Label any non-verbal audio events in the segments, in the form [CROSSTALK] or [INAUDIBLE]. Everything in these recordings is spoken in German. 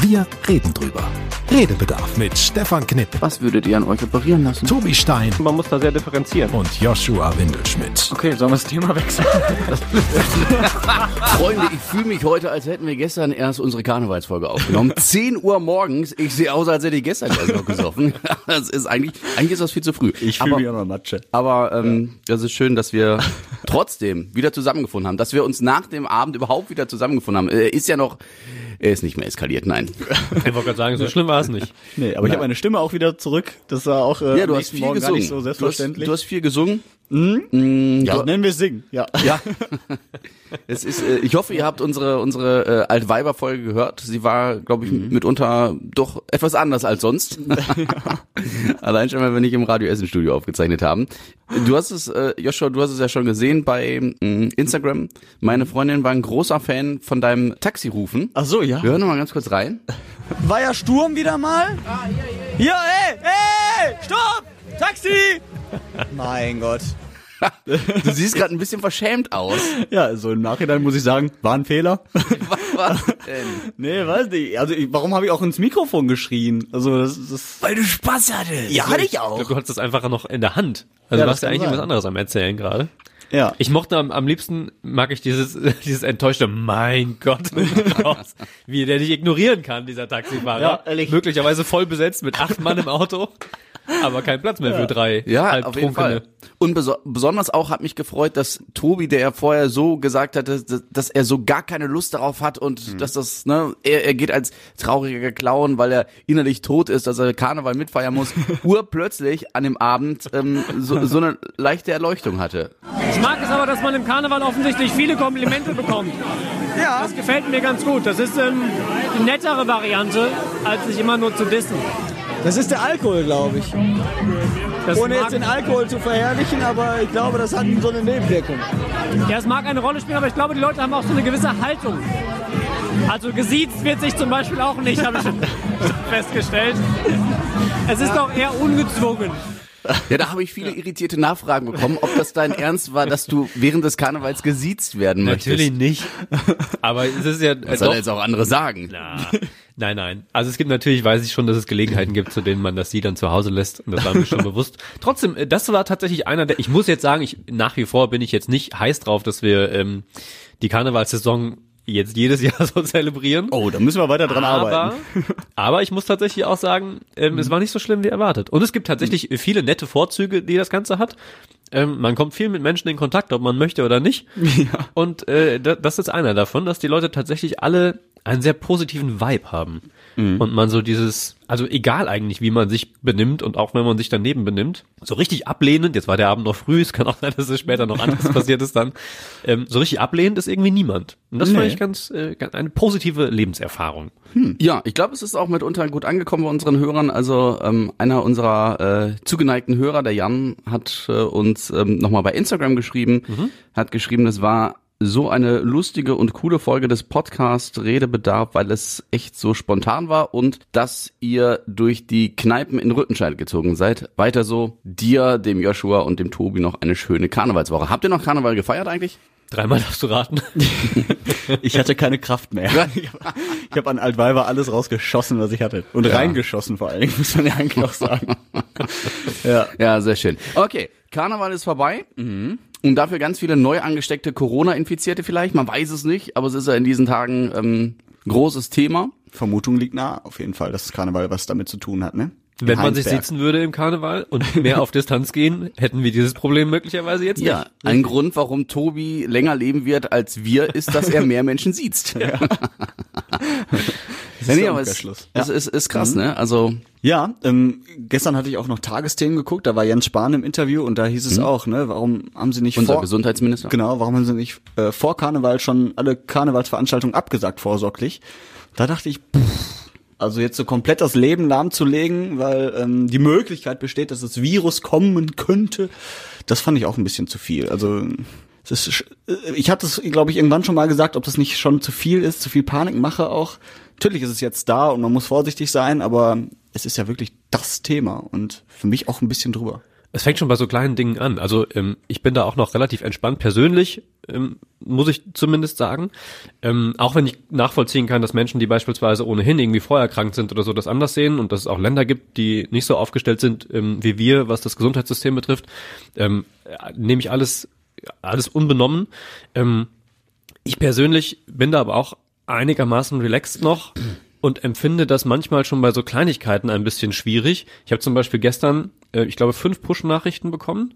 Wir reden drüber. Redebedarf mit Stefan Knipp, Was würdet ihr an euch operieren lassen? Tobi Stein Man muss da sehr differenzieren. und Joshua Windelschmidt. Okay, sollen wir das Thema wechseln? [LAUGHS] Freunde, ich fühle mich heute, als hätten wir gestern erst unsere Karnevalsfolge aufgenommen. [LAUGHS] 10 Uhr morgens. Ich sehe aus, als hätte ich gestern gleich noch gesoffen. [LAUGHS] Das ist eigentlich, eigentlich ist das viel zu früh. Ich fühle Aber- mich auch noch Matsche. Aber ähm, das ist schön, dass wir trotzdem wieder zusammengefunden haben, dass wir uns nach dem Abend überhaupt wieder zusammengefunden haben. Er ist ja noch, er ist nicht mehr eskaliert, nein. [LAUGHS] Ich wollte gerade sagen, so schlimm war es nicht. Nee, aber ich habe meine Stimme auch wieder zurück. Das war auch äh, Ja, du hast nächsten viel Morgen gesungen. gar nicht so du, hast, selbstverständlich. du hast viel gesungen. Ja, du- nennen wir es singen. Ja. Ja. [LAUGHS] es ist, äh, ich hoffe, ihr habt unsere unsere äh, Altweiber-Folge gehört. Sie war, glaube ich, mitunter doch etwas anders als sonst. [LAUGHS] [LAUGHS] Allein schon, weil wir nicht im Radio Essen Studio aufgezeichnet haben. Du hast es, äh, Joshua, du hast es ja schon gesehen bei ähm, Instagram. Meine Freundin war ein großer Fan von deinem Taxirufen. Ach so, ja. Wir hören noch mal ganz kurz rein. War ja Sturm wieder mal? Ah, hier, hier. Ja, ey, ey, stopp! Taxi! [LAUGHS] mein Gott. [LAUGHS] Du siehst gerade ein bisschen verschämt aus. Ja, also im Nachhinein muss ich sagen, war ein Fehler. [LAUGHS] Was war denn? nee, weiß nicht. Also ich, warum habe ich auch ins Mikrofon geschrien? Also das ist... Weil du Spaß hattest. Ja, hatte ich Ich auch. glaube, du hattest das einfach noch in der Hand. Also Ja, du das warst ja eigentlich sein. was anderes am Erzählen gerade. Ja. Ich mochte am, am liebsten, mag ich dieses, dieses enttäuschte, mein Gott, raus, wie der dich ignorieren kann, dieser Taxifahrer. Ja, ehrlich. Möglicherweise voll besetzt mit acht Mann im Auto, aber kein Platz mehr für drei Ja, auf jeden Fall. Und beso besonders auch hat mich gefreut, dass Tobi, der ja vorher so gesagt hatte, dass, dass er so gar keine Lust darauf hat und dass das, ne, er, er geht als trauriger Clown, weil er innerlich tot ist, dass er Karneval mitfeiern muss, [LAUGHS] urplötzlich an dem Abend ähm, so, so eine leichte Erleuchtung hatte. Ich mag es aber, dass man im Karneval offensichtlich viele Komplimente bekommt. Ja. Das gefällt mir ganz gut. Das ist ähm, die nettere Variante, als sich immer nur zu dissen. Das ist der Alkohol, glaube ich. Das Ohne jetzt den Alkohol zu verherrlichen, aber ich glaube, das hat so eine Nebenwirkung. ja, es mag eine Rolle spielen, aber ich glaube, die Leute haben auch so eine gewisse Haltung. Also gesiezt wird sich zum Beispiel auch nicht, habe ich [LAUGHS] schon festgestellt. Es ist doch eher ungezwungen. Ja, da habe ich viele irritierte Nachfragen bekommen, ob das dein Ernst war, dass du während des Karnevals gesiezt werden Natürlich möchtest. nicht. Aber es ist ja, Das soll doch, er jetzt auch andere sagen. Na, nein, nein. Also es gibt natürlich, weiß ich schon, dass es Gelegenheiten gibt, zu denen man das sie dann zu Hause lässt. Und das war mir schon bewusst. Trotzdem, äh, das war tatsächlich einer der, ich muss jetzt sagen, ich, nach wie vor bin ich jetzt nicht heiß drauf, dass wir ähm, die Karnevalssaison jetzt jedes Jahr [LAUGHS] so zelebrieren. Oh, da müssen wir weiter dran aber, arbeiten. [LAUGHS] aber ich muss tatsächlich auch sagen, ähm, es war nicht so schlimm wie erwartet. Und es gibt tatsächlich viele nette Vorzüge, die das Ganze hat. Ähm, man kommt viel mit Menschen in Kontakt, ob man möchte oder nicht. [LAUGHS] Und äh, da, das ist einer davon, dass die Leute tatsächlich alle einen sehr positiven Vibe haben. Und man so dieses, also egal eigentlich, wie man sich benimmt und auch wenn man sich daneben benimmt, so richtig ablehnend, jetzt war der Abend noch früh, es kann auch sein, dass es später noch anders [LAUGHS] passiert ist dann, ähm, so richtig ablehnend ist irgendwie niemand. Und das fand Nee. ich ganz, äh, ganz eine positive Lebenserfahrung. Ja, ich glaube, es ist auch mitunter gut angekommen bei unseren Hörern. Also ähm, einer unserer äh, zugeneigten Hörer, der Jan, hat äh, uns ähm, nochmal bei Instagram geschrieben, hat geschrieben, das war so eine lustige und coole Folge des Podcast Redebedarf, weil es echt so spontan war und dass ihr durch die Kneipen in Rüttenscheid gezogen seid. Weiter so, dir, dem Joshua und dem Tobi noch eine schöne Karnevalswoche. Habt ihr noch Karneval gefeiert eigentlich? Dreimal darfst du raten. [LAUGHS] Ich hatte keine Kraft mehr. Ich habe an Altweiber alles rausgeschossen, was ich hatte. Und reingeschossen vor allen Dingen, muss man ja eigentlich auch sagen. [LAUGHS] ja. Ja, sehr schön. Okay, Karneval ist vorbei. Und dafür ganz viele neu angesteckte Corona-Infizierte vielleicht. Man weiß es nicht, aber es ist ja in diesen Tagen ähm, großes Thema. Vermutung liegt nah, auf jeden Fall, dass Karneval was damit zu tun hat, ne? In Wenn man sich Heinsberg. sitzen würde im Karneval und mehr auf Distanz gehen, hätten wir dieses Problem möglicherweise jetzt nicht. Ja, ein Grund, warum Tobi länger leben wird als wir, ist, dass er mehr Menschen sieht. [LAUGHS] Ja, ist nee, aber es, Umkehrschluss. es ist, ist krass, ne? Also Ja, ähm, gestern hatte ich auch noch Tagesthemen geguckt, da war Jens Spahn im Interview und da hieß es auch, ne, warum haben sie nicht unser vor Gesundheitsminister. Genau, warum haben sie nicht äh, vor Karneval schon alle Karnevalsveranstaltungen abgesagt vorsorglich? Da dachte ich, pff, also jetzt so komplett das Leben lahmzulegen, weil ähm, die Möglichkeit besteht, dass das Virus kommen könnte, das fand ich auch ein bisschen zu viel. Also sch- äh, ich hatte es, glaube ich, irgendwann schon mal gesagt, ob das nicht schon zu viel ist, zu viel Panikmache auch. Natürlich ist es jetzt da und man muss vorsichtig sein, aber es ist ja wirklich das Thema und für mich auch ein bisschen drüber. Es fängt schon bei so kleinen Dingen an. Also ähm, ich bin da auch noch relativ entspannt persönlich, ähm, muss ich zumindest sagen. Ähm, auch wenn ich nachvollziehen kann, dass Menschen, die beispielsweise ohnehin irgendwie vorerkrankt sind oder so, das anders sehen und dass es auch Länder gibt, die nicht so aufgestellt sind ähm, wie wir, was das Gesundheitssystem betrifft, ähm, äh, nehme ich alles alles unbenommen. Ähm, ich persönlich bin da aber auch einigermaßen relaxed noch und empfinde das manchmal schon bei so Kleinigkeiten ein bisschen schwierig. Ich habe zum Beispiel gestern, äh, ich glaube, fünf Push-Nachrichten bekommen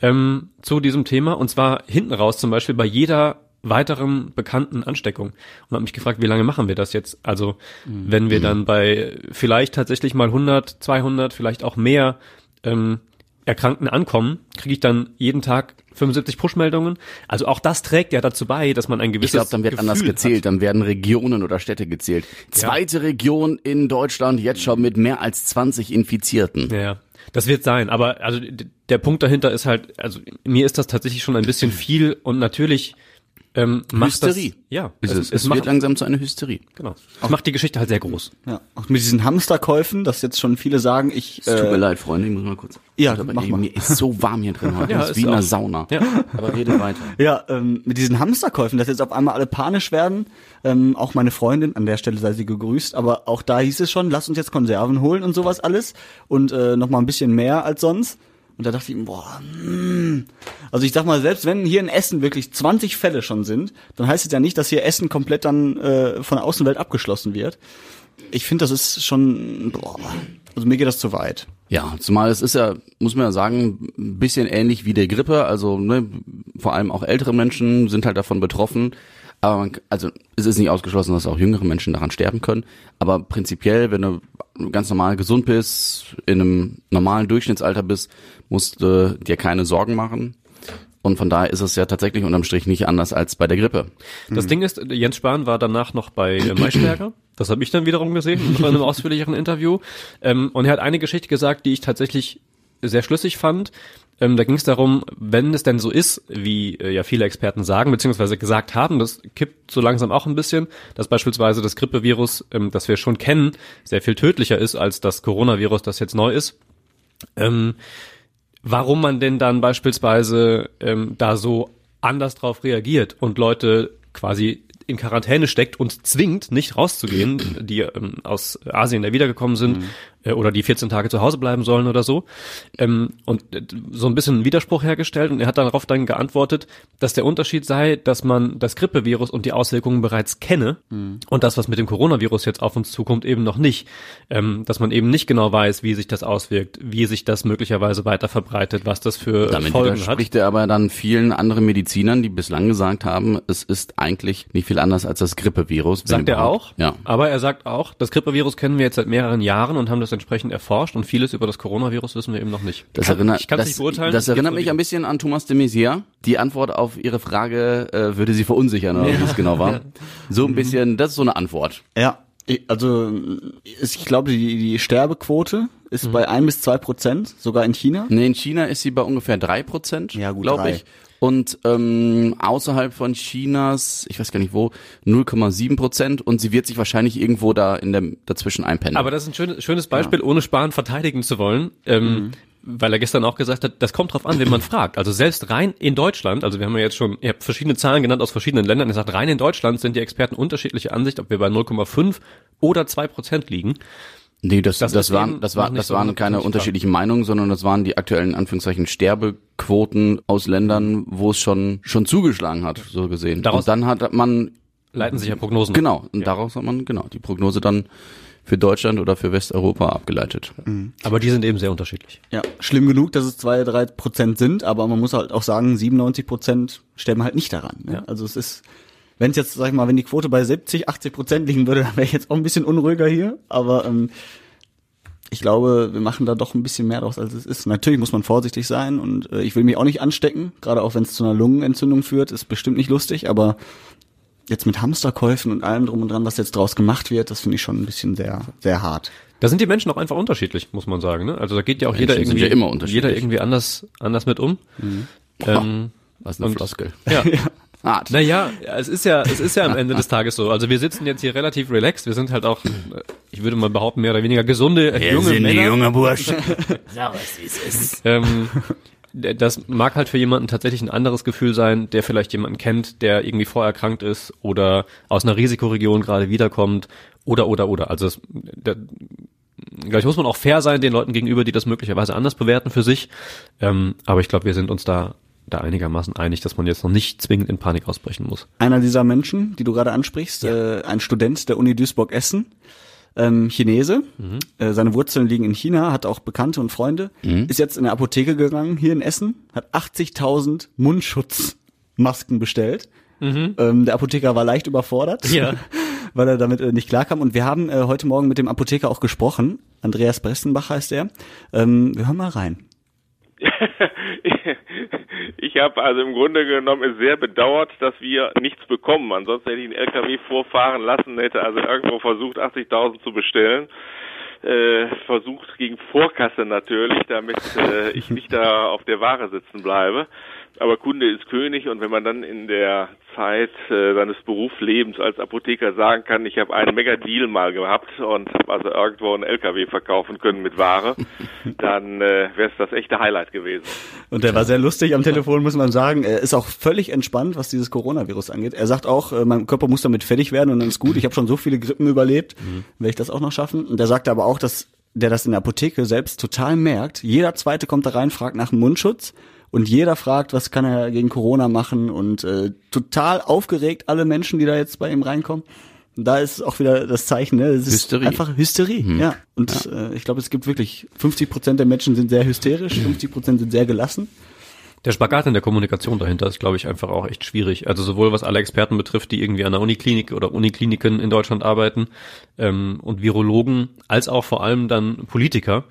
ähm, zu diesem Thema und zwar hinten raus zum Beispiel bei jeder weiteren bekannten Ansteckung und habe mich gefragt, wie lange machen wir das jetzt? Also mhm. wenn wir dann bei vielleicht tatsächlich mal 100, 200, vielleicht auch mehr ähm, Erkrankten ankommen, kriege ich dann jeden Tag 75 Push-Meldungen. Also auch das trägt ja dazu bei, dass man ein gewisses Ich glaube, dann wird Gefühl anders gezählt, Hat. dann werden Regionen oder Städte gezählt. Zweite Region in Deutschland jetzt schon mit mehr als 20 Infizierten. Ja, das wird sein. Aber also der Punkt dahinter ist halt, also mir ist das tatsächlich schon ein bisschen [CLEARS THROAT] viel und natürlich ähm, macht Hysterie. das. Ja, Es, es, es wird macht, langsam zu einer Hysterie. genau. Es macht die Geschichte halt sehr groß. Ja, auch mit diesen Hamsterkäufen, dass jetzt schon viele sagen, ich Es tut mir äh, leid, Freunde, ich muss mal kurz. Ja, aber mach ey, mal. mir ist so warm hier drin heute. Ja, das ist ist wie in einer auch. Sauna. Ja. Aber rede weiter. Ja, ähm, mit diesen Hamsterkäufen, dass jetzt auf einmal alle panisch werden. Ähm, auch meine Freundin, an der Stelle sei sie gegrüßt, aber auch da hieß es schon, lass uns jetzt Konserven holen und sowas alles und äh, noch mal ein bisschen mehr als sonst. Und da dachte ich, boah, mm. also ich sag mal, selbst wenn hier in Essen wirklich 20 Fälle schon sind, dann heißt es ja nicht, dass hier Essen komplett dann äh, von der Außenwelt abgeschlossen wird. Ich finde, das ist schon, boah, also mir geht das zu weit. Ja, zumal es ist ja, muss man ja sagen, ein bisschen ähnlich wie der Grippe. Also ne, vor allem auch ältere Menschen sind halt davon betroffen. Aber man, also es ist nicht ausgeschlossen, dass auch jüngere Menschen daran sterben können. Aber prinzipiell, wenn du ganz normal gesund bist, in einem normalen Durchschnittsalter bist, musst du dir keine Sorgen machen. Und von daher ist es ja tatsächlich unterm Strich nicht anders als bei der Grippe. Das Ding ist, Jens Spahn war danach noch bei äh, Maischberger. Das habe ich dann wiederum gesehen in einem ausführlicheren Interview. Ähm, und er hat eine Geschichte gesagt, die ich tatsächlich sehr schlüssig fand. Ähm, da ging es darum, wenn es denn so ist, wie äh, ja viele Experten sagen, beziehungsweise gesagt haben, das kippt so langsam auch ein bisschen, dass beispielsweise das Grippevirus, ähm, das wir schon kennen, sehr viel tödlicher ist als das Coronavirus, das jetzt neu ist. Ähm, warum man denn dann beispielsweise ähm, da so anders drauf reagiert und Leute quasi in Quarantäne steckt und zwingt, nicht rauszugehen, die ähm, aus Asien da wiedergekommen sind äh, oder die 14 Tage zu Hause bleiben sollen oder so. Ähm, und äh, so ein bisschen einen Widerspruch hergestellt und er hat darauf dann geantwortet, dass der Unterschied sei, dass man das Grippevirus und die Auswirkungen bereits kenne und das, was mit dem Coronavirus jetzt auf uns zukommt, eben noch nicht. Ähm, dass man eben nicht genau weiß, wie sich das auswirkt, wie sich das möglicherweise weiter verbreitet, was das für Damit Folgen hat. widerspricht er aber dann vielen anderen Medizinern, die bislang gesagt haben, es ist eigentlich nicht viel anders als das Grippevirus. Sagt er überhaupt. auch. Ja. Aber er sagt auch, das Grippevirus kennen wir jetzt seit mehreren Jahren und haben das entsprechend erforscht und vieles über das Coronavirus wissen wir eben noch nicht. Das erinnert, ich kann es das, nicht beurteilen. das erinnert mich ein bisschen an Thomas de Maizière. Die Antwort auf Ihre Frage äh, würde Sie verunsichern, oder wie es genau war. So ein bisschen, das ist so eine Antwort. Ja, also ich glaube, die, die Sterbequote ist bei ein bis zwei Prozent, sogar in China. Nee, in China ist sie bei ungefähr drei Prozent, Ja, gut, glaube ich. Und ähm, außerhalb von Chinas, ich weiß gar nicht wo, 0,7 Prozent und sie wird sich wahrscheinlich irgendwo da in der dazwischen einpendeln. Aber das ist ein schönes, schönes Beispiel, ohne Spahn verteidigen zu wollen. Ähm, Weil er gestern auch gesagt hat, das kommt drauf an, wen man fragt. Also selbst rein in Deutschland, also wir haben ja jetzt schon, ihr habt verschiedene Zahlen genannt aus verschiedenen Ländern, er sagt, rein in Deutschland sind die Experten unterschiedliche Ansicht, ob wir bei 0,5 oder 2 Prozent liegen. Nee, das, Das das, waren, das, war, das so waren keine hundertprozentig unterschiedlichen Meinungen, sondern das waren die aktuellen Anführungszeichen Sterbequoten aus Ländern, wo es schon schon zugeschlagen hat, so gesehen. Daraus- und dann hat man Leiten sich ja Prognosen. genau und daraus hat man genau die Prognose dann für Deutschland oder für Westeuropa abgeleitet. Aber die sind eben sehr unterschiedlich. Ja, schlimm genug, dass es zwei, drei Prozent sind, aber man muss halt auch sagen, 97 Prozent sterben halt nicht daran. Ne? Ja. Also es ist, wenn es jetzt, sag ich mal, wenn die Quote bei 70, 80 Prozent liegen würde, [LAUGHS] dann wäre ich jetzt auch ein bisschen unruhiger hier. Aber ähm, ich glaube, wir machen da doch ein bisschen mehr draus, als es ist. Natürlich muss man vorsichtig sein und äh, ich will mich auch nicht anstecken, gerade auch wenn es zu einer Lungenentzündung führt, ist bestimmt nicht lustig, aber jetzt mit Hamsterkäufen und allem drum und dran, was jetzt draus gemacht wird, das finde ich schon ein bisschen sehr, sehr hart. Da sind die Menschen auch einfach unterschiedlich, muss man sagen. Ne? Also da geht ja auch jeder Menschen sind irgendwie, ja immer unterschiedlich. jeder irgendwie anders, anders mit um. Ähm, Was eine Und- Floskel. ja. [LAUGHS] [LAUGHS] hart. Naja, es ist ja, es ist ja am Ende des Tages so. Also wir sitzen jetzt hier relativ relaxed. Wir sind halt auch, ich würde mal behaupten, mehr oder weniger gesunde, junge Männer. junge Bursch. Sag was, [LAUGHS] wie es ist. ähm, das mag halt für jemanden tatsächlich ein anderes Gefühl sein, der vielleicht jemanden kennt, der irgendwie vorerkrankt ist oder aus einer Risikoregion gerade wiederkommt oder oder oder. Also es, da, gleich muss man auch fair sein den Leuten gegenüber, die das möglicherweise anders bewerten für sich. Ähm, aber ich glaube, wir sind uns da da einigermaßen einig, dass man jetzt noch nicht zwingend in Panik ausbrechen muss. Einer dieser Menschen, die du gerade ansprichst, äh, ein Student der Uni Duisburg-Essen, ähm, Chinese, äh, seine Wurzeln liegen in China, hat auch Bekannte und Freunde, ist jetzt in eine Apotheke gegangen hier in Essen, hat 80.000 Mundschutzmasken bestellt. Ähm, der Apotheker war leicht überfordert, Ja. [LAUGHS] weil er damit äh, nicht klarkam. Und wir haben äh, heute Morgen mit dem Apotheker auch gesprochen. Andreas Bressenbach heißt er. Ähm, wir hören mal rein. [LAUGHS] Ich habe also im Grunde genommen sehr bedauert, dass wir nichts bekommen. Ansonsten hätte ich einen LKW vorfahren lassen, hätte also irgendwo versucht, 80.000 zu bestellen. Äh, versucht gegen Vorkasse natürlich, damit äh, ich nicht da auf der Ware sitzen bleibe. Aber Kunde ist König und wenn man dann in der Zeit äh, seines Berufslebens als Apotheker sagen kann, ich habe einen Mega-Deal mal gehabt und habe also irgendwo einen LKW verkaufen können mit Ware, [LAUGHS] dann äh, wäre es das echte Highlight gewesen. Und der war sehr lustig am Telefon, muss man sagen. Er ist auch völlig entspannt, was dieses Coronavirus angeht. Er sagt auch, äh, mein Körper muss damit fertig werden und dann ist gut. Ich habe schon so viele Grippen überlebt, werde ich das auch noch schaffen. Und er sagte aber auch, dass der das in der Apotheke selbst total merkt. Jeder Zweite kommt da rein, fragt nach dem Mundschutz und jeder fragt, was kann er gegen Corona machen und äh, total aufgeregt alle Menschen, die da jetzt bei ihm reinkommen. Und da ist auch wieder das Zeichen, ne? Es ist Hysterie. einfach Hysterie, ja. Und Äh, ich glaube, es gibt wirklich 50 Prozent der Menschen sind sehr hysterisch, 50 Prozent sind sehr gelassen. Der Spagat in der Kommunikation dahinter ist, glaube ich, einfach auch echt schwierig. Also sowohl was alle Experten betrifft, die irgendwie an der Uniklinik oder Unikliniken in Deutschland arbeiten ähm, und Virologen, als auch vor allem dann Politiker.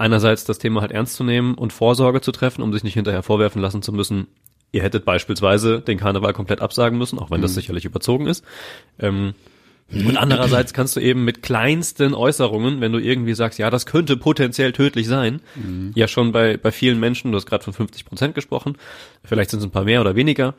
Einerseits das Thema halt ernst zu nehmen und Vorsorge zu treffen, um sich nicht hinterher vorwerfen lassen zu müssen, ihr hättet beispielsweise den Karneval komplett absagen müssen, auch wenn das sicherlich überzogen ist. Ähm, und andererseits kannst du eben mit kleinsten Äußerungen, wenn du irgendwie sagst, ja, das könnte potenziell tödlich sein, ja schon bei, bei vielen Menschen, du hast gerade von 50 Prozent gesprochen, vielleicht sind es ein paar mehr oder weniger,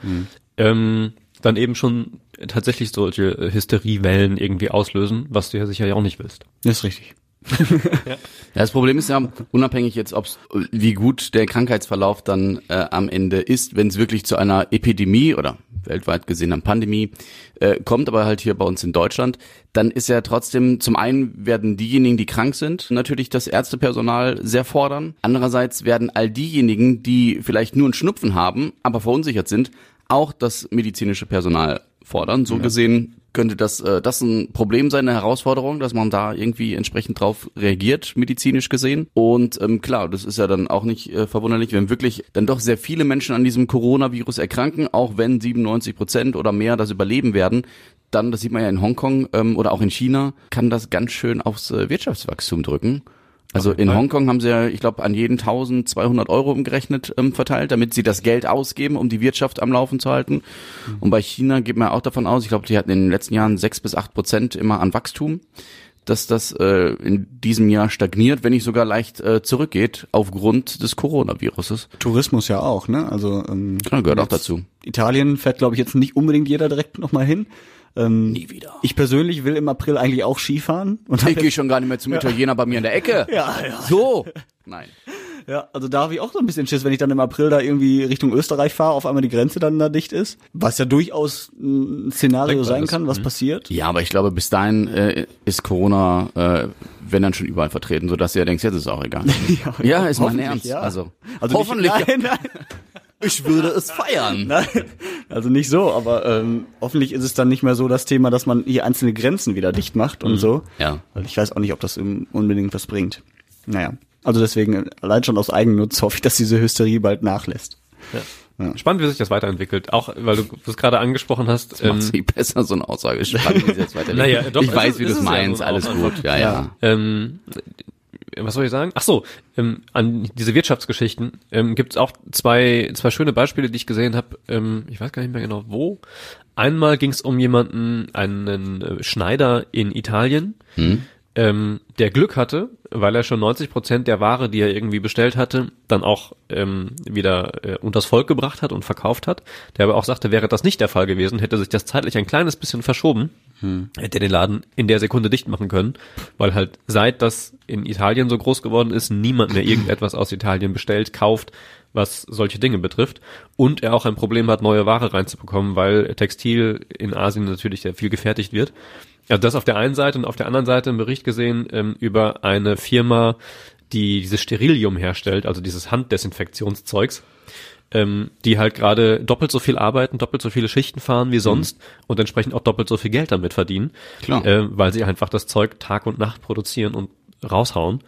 ähm, dann eben schon tatsächlich solche äh, Hysteriewellen irgendwie auslösen, was du ja sicher ja auch nicht willst. Das ist richtig. [LAUGHS] Ja, das Problem ist ja, unabhängig jetzt, ob's, wie gut der Krankheitsverlauf dann äh, am Ende ist, wenn es wirklich zu einer Epidemie oder weltweit gesehen einer Pandemie äh, kommt, aber halt hier bei uns in Deutschland, dann ist ja trotzdem, zum einen werden diejenigen, die krank sind, natürlich das Ärztepersonal sehr fordern. Andererseits werden all diejenigen, die vielleicht nur einen Schnupfen haben, aber verunsichert sind, auch das medizinische Personal fordern. So gesehen könnte das äh, das ein Problem sein, eine Herausforderung, dass man da irgendwie entsprechend drauf reagiert, medizinisch gesehen. Und ähm, klar, das ist ja dann auch nicht äh, verwunderlich, wenn wirklich dann doch sehr viele Menschen an diesem Coronavirus erkranken, auch wenn 97 Prozent oder mehr das überleben werden. Dann, das sieht man ja in Hongkong ähm, oder auch in China, kann das ganz schön aufs äh, Wirtschaftswachstum drücken. Also in Hongkong haben sie ja, ich glaube, an jeden 1200 Euro umgerechnet ähm, verteilt, damit sie das Geld ausgeben, um die Wirtschaft am Laufen zu halten. Und bei China geht man auch davon aus, ich glaube, die hatten in den letzten Jahren sechs bis acht Prozent immer an Wachstum, dass das äh, in diesem Jahr stagniert, wenn nicht sogar leicht äh, zurückgeht, aufgrund des Coronaviruses. Tourismus ja auch, ne? Also ähm, Genau, gehört auch dazu. Italien fährt, glaube ich, jetzt nicht unbedingt jeder direkt nochmal hin. Ähm, Nie wieder. Ich persönlich will im April eigentlich auch Skifahren. Und Ich gehe schon gar nicht mehr zum Italiener bei mir in der Ecke. [LAUGHS] ja, ja. So. Nein. ja, also da habe ich auch so ein bisschen Schiss, wenn ich dann im April da irgendwie Richtung Österreich fahre, auf einmal die Grenze dann da dicht ist. Was ja durchaus ein Szenario sein kann, was Mhm. passiert. Ja, aber ich glaube, bis dahin äh, ist Corona, äh, wenn dann schon überall vertreten, so dass du ja denkst, jetzt ist es auch egal. [LAUGHS] ja, ist mein Ernst. ja. Also, Also hoffentlich. Nicht, [LAUGHS] nein, nein. Ich würde es feiern. Nein, also nicht so, aber ähm, hoffentlich ist es dann nicht mehr so das Thema, dass man hier einzelne Grenzen wieder dicht macht und so. Ja. Weil ich weiß auch nicht, ob das unbedingt was bringt. Naja, also deswegen allein schon aus Eigennutz hoffe ich, dass diese Hysterie bald nachlässt. Spannend, wie sich das weiterentwickelt. Auch, weil du das gerade angesprochen hast. Das macht sie besser, so eine Aussage. Spannend, wie sie jetzt weiterlebt. Naja, doch, ich weiß, ist- wie du es ja meinst. so Alles gut. Ja, ja. Ähm, was soll ich sagen? Ach so, ähm, an diese Wirtschaftsgeschichten ähm, gibt es auch zwei, zwei schöne Beispiele, die ich gesehen habe. Ähm, ich weiß gar nicht mehr genau wo. Einmal ging es um jemanden, einen äh, Schneider in Italien, ähm, der Glück hatte, weil er schon 90 Prozent der Ware, die er irgendwie bestellt hatte, dann auch ähm, wieder äh, unters Volk gebracht hat und verkauft hat. Der aber auch sagte, wäre das nicht der Fall gewesen, hätte sich das zeitlich ein kleines bisschen verschoben, hätte den Laden in der Sekunde dicht machen können, weil halt seit das in Italien so groß geworden ist, niemand mehr irgendetwas aus Italien bestellt, kauft, was solche Dinge betrifft. Und er auch ein Problem hat, neue Ware reinzubekommen, weil Textil in Asien natürlich sehr viel gefertigt wird. Also das auf der einen Seite und auf der anderen Seite einen Bericht gesehen ähm, über eine Firma, die dieses Sterilium herstellt, also dieses Handdesinfektionszeugs, ähm, die halt gerade doppelt so viel arbeiten, doppelt so viele Schichten fahren wie sonst und entsprechend auch doppelt so viel Geld damit verdienen, Klar. äh, weil sie einfach das Zeug Tag und Nacht produzieren und raushauen.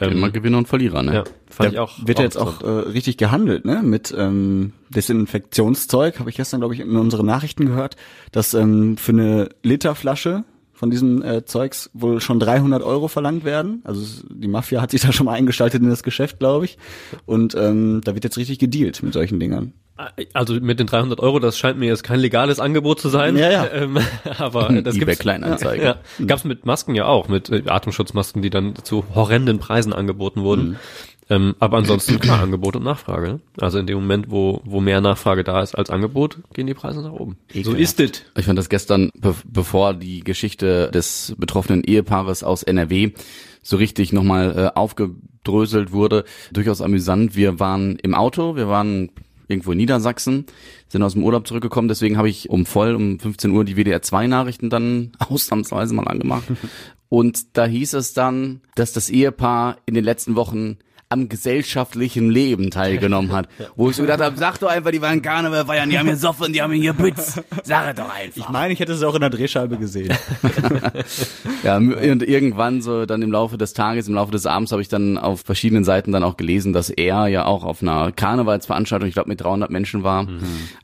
Ähm, Immer Gewinner und Verlierer, ne? ja, fand Da ich auch. wird ja jetzt auch äh, richtig gehandelt, ne? Mit ähm, Desinfektionszeug, habe ich gestern, glaube ich, in unseren Nachrichten gehört, dass ähm, für eine Literflasche von diesem äh, Zeugs wohl schon 300 Euro verlangt werden. Also die Mafia hat sich da schon mal eingeschaltet in das Geschäft, glaube ich. Und ähm, da wird jetzt richtig gedealt mit solchen Dingern. Also mit den 300 Euro, das scheint mir jetzt kein legales Angebot zu sein. Ja, ja. [LAUGHS] Ähm, aber [LAUGHS] das eBay gibt's, Kleinanzeigen. Ja, gab's mit Masken ja auch, mit äh, Atemschutzmasken, die dann zu horrenden Preisen angeboten wurden. Mhm. Ähm, aber ansonsten klar, Angebot und Nachfrage. ne? Also in dem Moment, wo, wo mehr Nachfrage da ist als Angebot, gehen die Preise nach oben. So ist es. Ich fand das gestern, be bevor die Geschichte des betroffenen Ehepaares aus NRW so richtig nochmal äh, aufgedröselt wurde, durchaus amüsant. Wir waren im Auto, wir waren irgendwo in Niedersachsen, sind aus dem Urlaub zurückgekommen, deswegen habe ich um voll um 15 Uhr die WDR 2 Nachrichten dann [LAUGHS] ausnahmsweise mal angemacht. Und da hieß es dann, dass das Ehepaar in den letzten Wochen am gesellschaftlichen Leben teilgenommen hat. Wo ich so gedacht habe, sag doch einfach, die waren Karneval feiern, die haben hier Soffen, die haben hier Bütz. Sag es doch einfach. Ich meine, ich hätte es auch in der Drehscheibe gesehen. [LAUGHS] Ja, und irgendwann so dann im Laufe des Tages, im Laufe des Abends habe ich dann auf verschiedenen Seiten dann auch gelesen, dass er ja auch auf einer Karnevalsveranstaltung, ich glaube mit 300 Menschen war.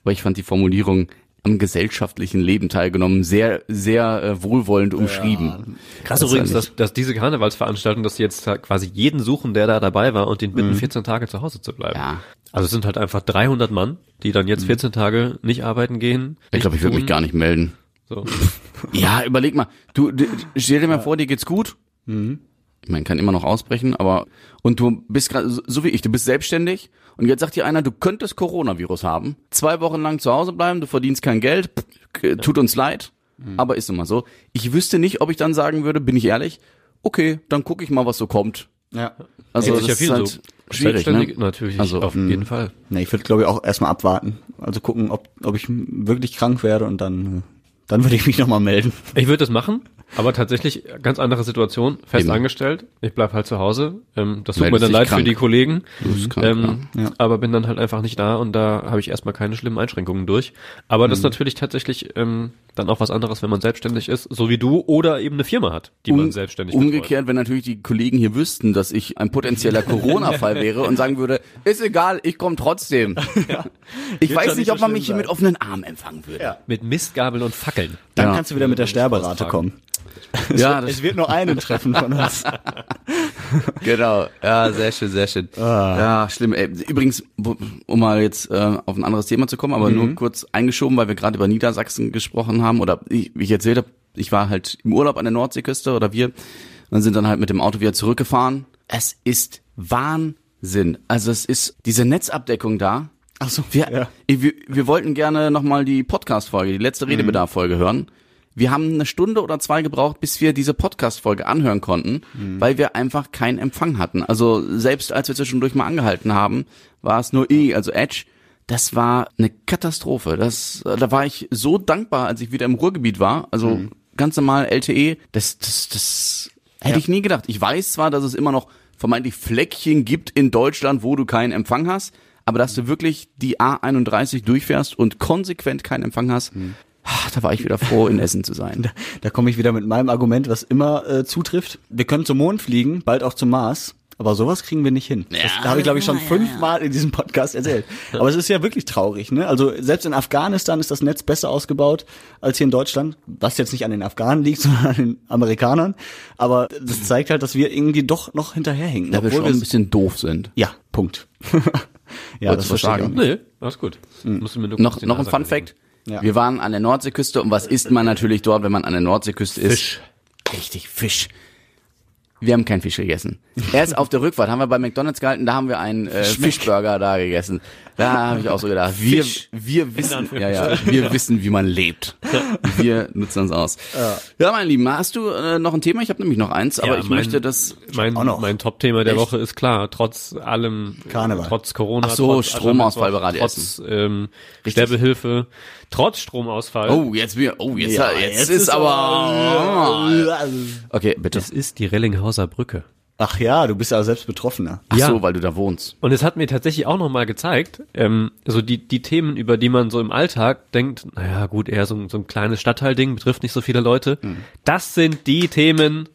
Aber ich fand die Formulierung am gesellschaftlichen Leben teilgenommen sehr, sehr äh, wohlwollend umschrieben. Krass Das übrigens, dass, dass diese Karnevalsveranstaltung, dass sie jetzt quasi jeden suchen, der da dabei war und den bitten, 14 Tage zu Hause zu bleiben. Ja. Also es sind halt einfach 300 Mann, die dann jetzt 14 Tage nicht arbeiten gehen. Ich glaube, ich würde mich gar nicht melden. So. [LAUGHS] Ja, überleg mal. Du, du stell dir mal vor, dir geht's gut. Ich meine, kann immer noch ausbrechen, aber und du bist gerade so, wie ich, du bist selbstständig und jetzt sagt dir einer, du könntest Coronavirus haben, zwei Wochen lang zu Hause bleiben, du verdienst kein Geld, pff, tut uns leid, aber ist immer so. Ich wüsste nicht, ob ich dann sagen würde, bin ich ehrlich, okay, dann gucke ich mal, was so kommt. ja. Also Geht das ist viel halt so. schwierig, ne? natürlich, Also, auf jeden Fall. Ne, ich würde, glaube ich, auch erstmal abwarten. Also gucken, ob, ob ich wirklich krank werde und dann, dann würde ich mich nochmal melden. Ich würde das machen, aber tatsächlich ganz andere Situation, fest Eben. angestellt. Ich bleib halt zu Hause. Ähm, das tut Meldest mir dann leid für krank. die Kollegen. Du bist krank, ähm, ja. Aber bin dann halt einfach nicht da und da habe ich erstmal keine schlimmen Einschränkungen durch. Aber Mhm. das ist natürlich tatsächlich ähm, dann auch was anderes, wenn man selbstständig ist, so wie du, oder eben eine Firma hat, die man Um- selbstständig betreut. Umgekehrt, wenn natürlich die Kollegen hier wüssten, dass ich ein potenzieller Corona-Fall wäre und sagen würde, ist egal, ich komme trotzdem. [LAUGHS] Ich Wird weiß nicht, ob so man mich hier mit offenen Armen empfangen würde. Mit Mistgabeln und Fackeln. Dann Ja. kannst du wieder mit der Sterberate kommen. [LAUGHS] Ja, das, Es wird nur einen treffen von uns. [LAUGHS] genau. Ja, sehr schön, sehr schön. Ja, schlimm. Ey, übrigens, um mal jetzt äh, auf ein anderes Thema zu kommen, aber nur kurz eingeschoben, weil wir gerade über Niedersachsen gesprochen haben oder ich, wie ich erzählt habe, ich war halt im Urlaub an der Nordseeküste oder wir und sind dann halt mit dem Auto wieder zurückgefahren. Es ist Wahnsinn. Also es ist diese Netzabdeckung da. Ach so, Wir, ja. wir, wir wollten gerne nochmal die Podcast-Folge, die letzte Redebedarf-Folge hören. Wir haben eine Stunde oder zwei gebraucht, bis wir diese Podcast-Folge anhören konnten, weil wir einfach keinen Empfang hatten. Also selbst als wir zwischendurch mal angehalten haben, war es nur E, also Edge. Das war eine Katastrophe. Das, da war ich so dankbar, als ich wieder im Ruhrgebiet war. Also ganz normal LTE. Das, das, das hätte ich nie gedacht. Ich weiß zwar, dass es immer noch vermeintlich Fleckchen gibt in Deutschland, wo du keinen Empfang hast, aber dass du wirklich die A31 durchfährst und konsequent keinen Empfang hast, ah, da war ich wieder froh, in Essen zu sein. [LAUGHS] Da komme ich wieder mit meinem Argument, was immer äh, zutrifft. Wir können zum Mond fliegen, bald auch zum Mars. Aber sowas kriegen wir nicht hin. Das, da habe ich, glaube ich, schon fünfmal in diesem Podcast erzählt. [LAUGHS] Aber es ist ja wirklich traurig. Ne? Also selbst in Afghanistan ist das Netz besser ausgebaut als hier in Deutschland. Was jetzt nicht an den Afghanen liegt, [LAUGHS] sondern an den Amerikanern. Aber das zeigt halt, dass wir irgendwie doch noch hinterherhinken. Da wir schon obwohl ein bisschen doof sind. ja, Punkt. ja, Wolltest du was verstehe ich. Nee, alles gut. Nur Noch, noch ein Fun. Fact. Ja. Wir waren an der Nordseeküste und was isst man natürlich dort, wenn man an der Nordseeküste ist? Fisch. Richtig, Fisch. Wir haben keinen Fisch gegessen. Erst auf der Rückfahrt haben wir bei McDonalds gehalten, da haben wir einen äh, Fischburger da gegessen. Da habe ich auch so gedacht, wir, wir wissen, ja, ja, wir wissen, wie man lebt. Wir nutzen uns aus. Ja, mein Lieben, hast du äh, noch ein Thema? Ich habe nämlich noch eins, aber Ja, ich mein- möchte das. Mein, auch noch. mein Top-Thema der Echt? Woche ist klar, trotz allem, Karneval. trotz Corona, Ach so, trotz Stromausfall allem, bei Radio trotz ähm, Sterbehilfe, trotz Stromausfall. Oh, jetzt wir, oh, jetzt, Ja, jetzt, jetzt ist ist aber. Okay, bitte. Das ist die Rellinghauser Brücke. Ach ja, du bist ja selbst Betroffener. Ach Ja. so, weil du da wohnst. Und es hat mir tatsächlich auch nochmal gezeigt, ähm, so die, die Themen, über die man so im Alltag denkt, naja gut, eher so, ein- so ein kleines Stadtteilding, betrifft nicht so viele Leute. Das sind die Themen,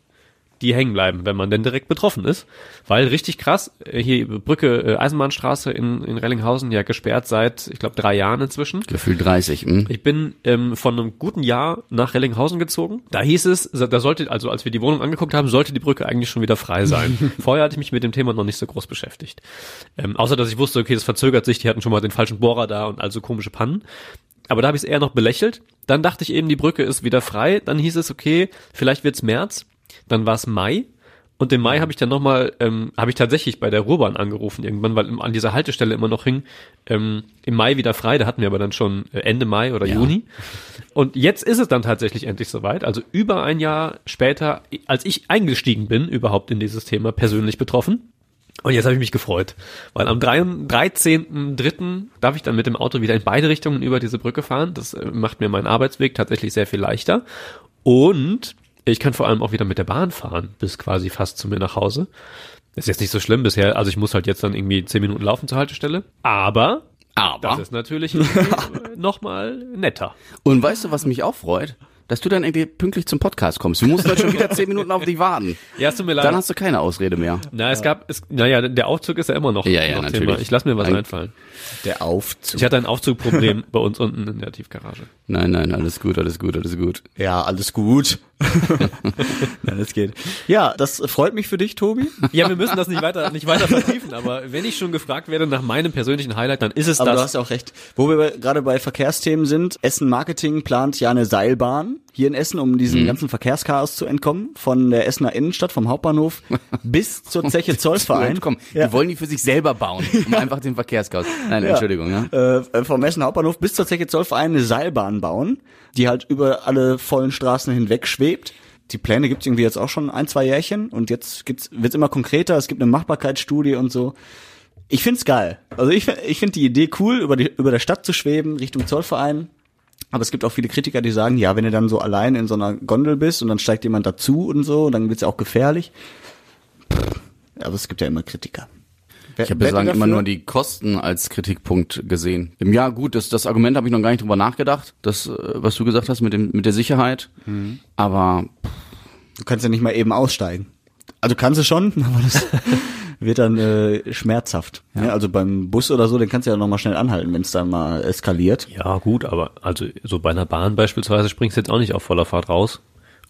die hängen bleiben, wenn man denn direkt betroffen ist. Weil richtig krass, äh, hier Brücke, äh, Eisenbahnstraße in, in Rellinghausen ja gesperrt seit, ich glaube, drei Jahren inzwischen. Gefühl 30. Hm? Ich bin ähm, von einem guten Jahr nach Rellinghausen gezogen. Da hieß es, da sollte, also als wir die Wohnung angeguckt haben, sollte die Brücke eigentlich schon wieder frei sein. [LAUGHS] Vorher hatte ich mich mit dem Thema noch nicht so groß beschäftigt. Ähm, außer dass ich wusste, okay, das verzögert sich, die hatten schon mal den falschen Bohrer da und also komische Pannen. Aber da habe ich es eher noch belächelt. Dann dachte ich eben, die Brücke ist wieder frei. Dann hieß es, okay, vielleicht wird's März. Dann war es Mai. Und im Mai habe ich dann nochmal, ähm, habe ich tatsächlich bei der Ruhrbahn angerufen irgendwann, weil an dieser Haltestelle immer noch hing, ähm, im Mai wieder frei, da hatten wir aber dann schon äh, Ende Mai oder Juni. Und jetzt ist es dann tatsächlich endlich soweit, also über ein Jahr später, als ich eingestiegen bin, überhaupt in dieses Thema persönlich betroffen. Und jetzt habe ich mich gefreut, weil am 13.3. darf ich dann mit dem Auto wieder in beide Richtungen über diese Brücke fahren. Das äh, macht mir meinen Arbeitsweg tatsächlich sehr viel leichter. Und ich kann vor allem auch wieder mit der Bahn fahren, bis quasi fast zu mir nach Hause. Ist jetzt nicht so schlimm bisher, also ich muss halt jetzt dann irgendwie zehn Minuten laufen zur Haltestelle. Aber Aber. das ist natürlich [LAUGHS] nochmal netter. Und weißt du, was mich auch freut? Dass du dann irgendwie pünktlich zum Podcast kommst. Wir mussten heute schon wieder [LAUGHS] zehn Minuten auf dich warten. Ja, es tut mir leid. Dann hast du keine Ausrede mehr. Na, es gab, es, naja, der Aufzug ist ja immer noch, Ja, ja, noch natürlich. Thema. Ich lass mir was Ein- einfallen. Der Aufzug. Ich hatte ein Aufzugproblem bei uns unten in der Tiefgarage. Nein, nein, alles gut, alles gut, alles gut. Ja, alles gut. [LAUGHS] Nein, das geht. Ja, das freut mich für dich, Tobi. Ja, wir müssen das nicht weiter, nicht weiter vertiefen, aber wenn ich schon gefragt werde nach meinem persönlichen Highlight, dann ist es Aber du das. hast ja auch recht. Wo wir gerade bei Verkehrsthemen sind, Essen Marketing plant ja eine Seilbahn hier in Essen, um diesem ganzen Verkehrschaos zu entkommen. Von der Essener Innenstadt, vom Hauptbahnhof [LAUGHS] bis zur Zeche Zollverein. Komm, Ja. die wollen die für sich selber bauen, um [LAUGHS] einfach den Verkehrschaos. Nein, Ja. Entschuldigung, ja. äh, vom Essener Hauptbahnhof bis zur Zeche Zollverein eine Seilbahn bauen, die halt über alle vollen Straßen hinweg schwebt. Die Pläne gibt's irgendwie jetzt auch schon ein, zwei Jährchen und jetzt gibt's, wird's immer konkreter, es gibt eine Machbarkeitsstudie und so. Ich find's geil. Also ich, find- ich finde die Idee cool, über, die, über der Stadt zu schweben, Richtung Zollverein. Aber es gibt auch viele Kritiker, die sagen, ja, wenn du dann so allein in so einer Gondel bist und dann steigt jemand dazu und so, dann wird's ja auch gefährlich. Aber es gibt ja immer Kritiker. Ich habe bislang immer nur die Kosten als Kritikpunkt gesehen. Im Jahr gut, das, das Argument habe ich noch gar nicht drüber nachgedacht, das, äh, was du gesagt hast mit, dem, mit der Sicherheit. Aber Du kannst ja nicht mal eben aussteigen. Also kannst du schon, [LAUGHS] aber das wird dann äh, schmerzhaft. Ja. also beim Bus oder so, den kannst du ja noch mal schnell anhalten, wenn es dann mal eskaliert. Ja, gut, aber also so bei einer Bahn beispielsweise springst du jetzt auch nicht auf voller Fahrt raus.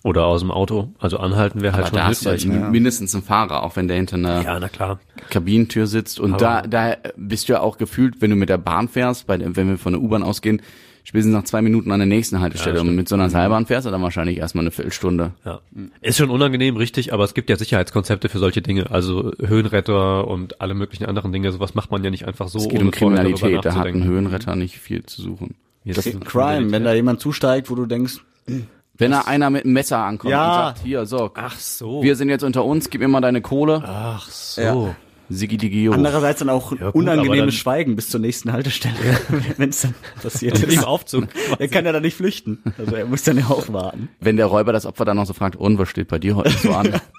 Oder aus dem Auto. Also anhalten wäre halt aber schon da hast du hilfreich. ja mindestens einen Fahrer, auch wenn der hinter einer Ja, na klar. Kabinentür sitzt. Und da, Aber- da bist du ja auch gefühlt, wenn du mit der Bahn fährst, bei, der- wenn wir von der U-Bahn ausgehen, spätestens nach zwei Minuten an der nächsten Haltestelle. und mit so einer Seilbahn fährst du dann wahrscheinlich erstmal eine Viertelstunde. Ja. Ist schon unangenehm, richtig, aber es gibt ja Sicherheitskonzepte für solche Dinge. Also Höhenretter und alle möglichen anderen Dinge. Sowas macht man ja nicht einfach so, Es geht ohne um Kriminalität, da hat ein. Höhenretter nicht viel zu suchen. Jetzt ist Crime, wenn da jemand zusteigt, wo du denkst, Wenn da einer mit einem Messer ankommt Ja. und sagt, hier, so, Ach so. wir sind jetzt unter uns, gib mir mal deine Kohle. Ach so. Ja. Sigi Digio. andererseits dann auch Ja, gut, unangenehmes dann- Schweigen bis zur nächsten Haltestelle, [LAUGHS] wenn es dann passiert Im ist. Aufzug. Er kann ja dann nicht flüchten. Also er muss dann ja auch warten. Wenn der Räuber das Opfer dann noch so fragt, und was steht bei dir heute so an? [LAUGHS]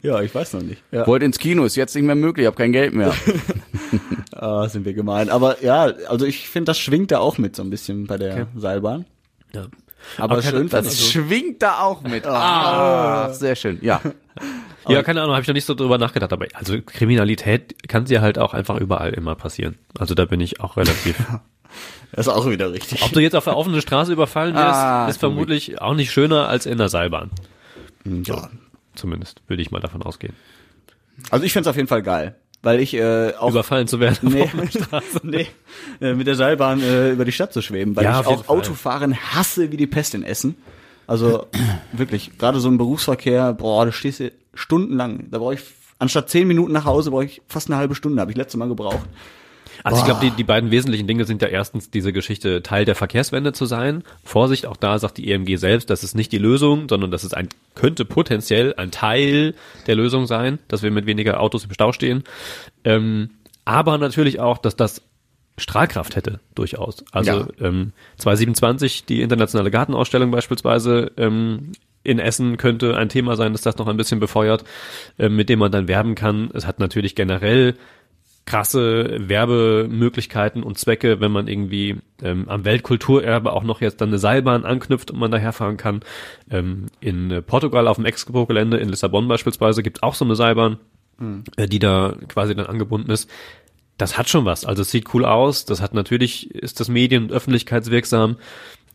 Ja, ich weiß noch nicht. Ja. Wollt ins Kino, ist jetzt nicht mehr möglich, hab kein Geld mehr. [LAUGHS] Ah, sind wir gemein. Aber ja, also ich finde, das schwingt da auch mit so ein bisschen bei der Seilbahn. Ja. Aber, Aber schön Das ich. schwingt da auch mit. Ah, sehr schön. Ja. Ja, keine Ahnung, habe ich noch nicht so drüber nachgedacht, aber also Kriminalität kann sie halt auch einfach überall immer passieren. Also da bin ich auch relativ. [LAUGHS] Das ist auch wieder richtig. Ob du jetzt auf der offenen Straße überfallen wirst, Ah, ist vermutlich auch nicht schöner als in der Seilbahn. Ja. Zumindest würde ich mal davon ausgehen. Also ich find's auf jeden Fall geil. Weil ich äh, auch Überfallen zu werden. nee, [LAUGHS] nee, äh, mit der Seilbahn äh, über die Stadt zu schweben, weil Ja, ich auch Fall. Autofahren hasse wie die Pest in Essen. Also [CLEARS THROAT] wirklich, gerade so im Berufsverkehr, boah, da stehst du stundenlang. Da brauche ich, anstatt zehn Minuten nach Hause, brauche ich fast eine halbe Stunde, habe ich letztes Mal gebraucht. Also ich glaube, die, die beiden wesentlichen Dinge sind ja erstens diese Geschichte, Teil der Verkehrswende zu sein. Vorsicht, auch da sagt die EMG selbst, das ist nicht die Lösung, sondern das ist ein, könnte potenziell ein Teil der Lösung sein, dass wir mit weniger Autos im Stau stehen. Ähm, aber natürlich auch, dass das Strahlkraft hätte, durchaus. Also Ja. ähm, 2027, die internationale Gartenausstellung beispielsweise ähm, in Essen könnte ein Thema sein, dass das noch ein bisschen befeuert, ähm, mit dem man dann werben kann. Es hat natürlich generell krasse Werbemöglichkeiten und Zwecke, wenn man irgendwie ähm, am Weltkulturerbe auch noch jetzt dann eine Seilbahn anknüpft und man daherfahren kann. Ähm, in äh, Portugal auf dem Expo-Gelände in Lissabon beispielsweise gibt es auch so eine Seilbahn, äh, die da quasi dann angebunden ist. Das hat schon was. Also es sieht cool aus. Das hat natürlich, ist das medien- und öffentlichkeitswirksam.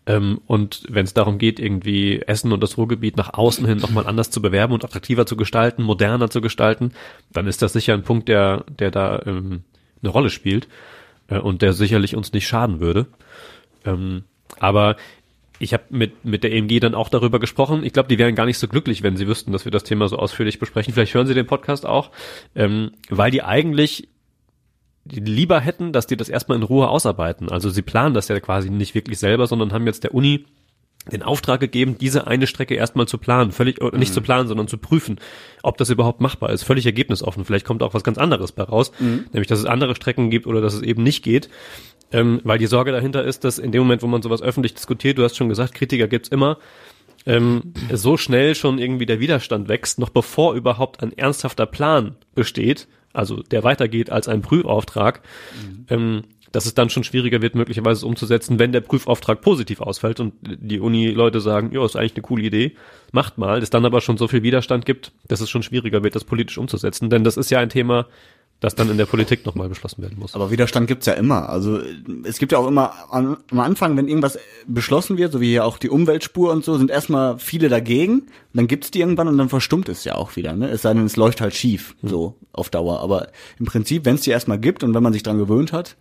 Ähm, und wenn es darum geht, irgendwie Essen und das Ruhrgebiet nach außen hin nochmal anders zu bewerben und attraktiver zu gestalten, moderner zu gestalten, dann ist das sicher ein Punkt, der, der da ähm, eine Rolle spielt äh, und der sicherlich uns nicht schaden würde. Ähm, aber ich habe mit, mit der EMG dann auch darüber gesprochen. Ich glaube, die wären gar nicht so glücklich, wenn sie wüssten, dass wir das Thema so ausführlich besprechen. Vielleicht hören sie den Podcast auch, ähm, weil die eigentlich lieber hätten, dass die das erstmal in Ruhe ausarbeiten. Also sie planen das ja quasi nicht wirklich selber, sondern haben jetzt der Uni den Auftrag gegeben, diese eine Strecke erstmal zu planen, völlig oder nicht zu planen, sondern zu prüfen, ob das überhaupt machbar ist, völlig ergebnisoffen. Vielleicht kommt auch was ganz anderes bei raus, nämlich dass es andere Strecken gibt oder dass es eben nicht geht, ähm, weil die Sorge dahinter ist, dass in dem Moment, wo man sowas öffentlich diskutiert, du hast schon gesagt, Kritiker gibt's immer, ähm, so schnell schon irgendwie der Widerstand wächst, noch bevor überhaupt ein ernsthafter Plan besteht, also der weitergeht als ein Prüfauftrag, ähm, dass es dann schon schwieriger wird, möglicherweise umzusetzen, wenn der Prüfauftrag positiv ausfällt und die Uni-Leute sagen, ja, ist eigentlich eine coole Idee, macht mal, es dann aber schon so viel Widerstand gibt, dass es schon schwieriger wird, das politisch umzusetzen, denn das ist ja ein Thema, das dann in der Politik nochmal beschlossen werden muss. Aber Widerstand gibt's ja immer. Also es gibt ja auch immer am, am Anfang, wenn irgendwas beschlossen wird, so wie hier auch die Umweltspur und so, sind erstmal viele dagegen. Dann gibt's die irgendwann und dann verstummt es ja auch wieder. Ne? Es sei denn, es läuft halt schief, so auf Dauer. Aber im Prinzip, wenn es die erstmal gibt und wenn man sich dran gewöhnt hat,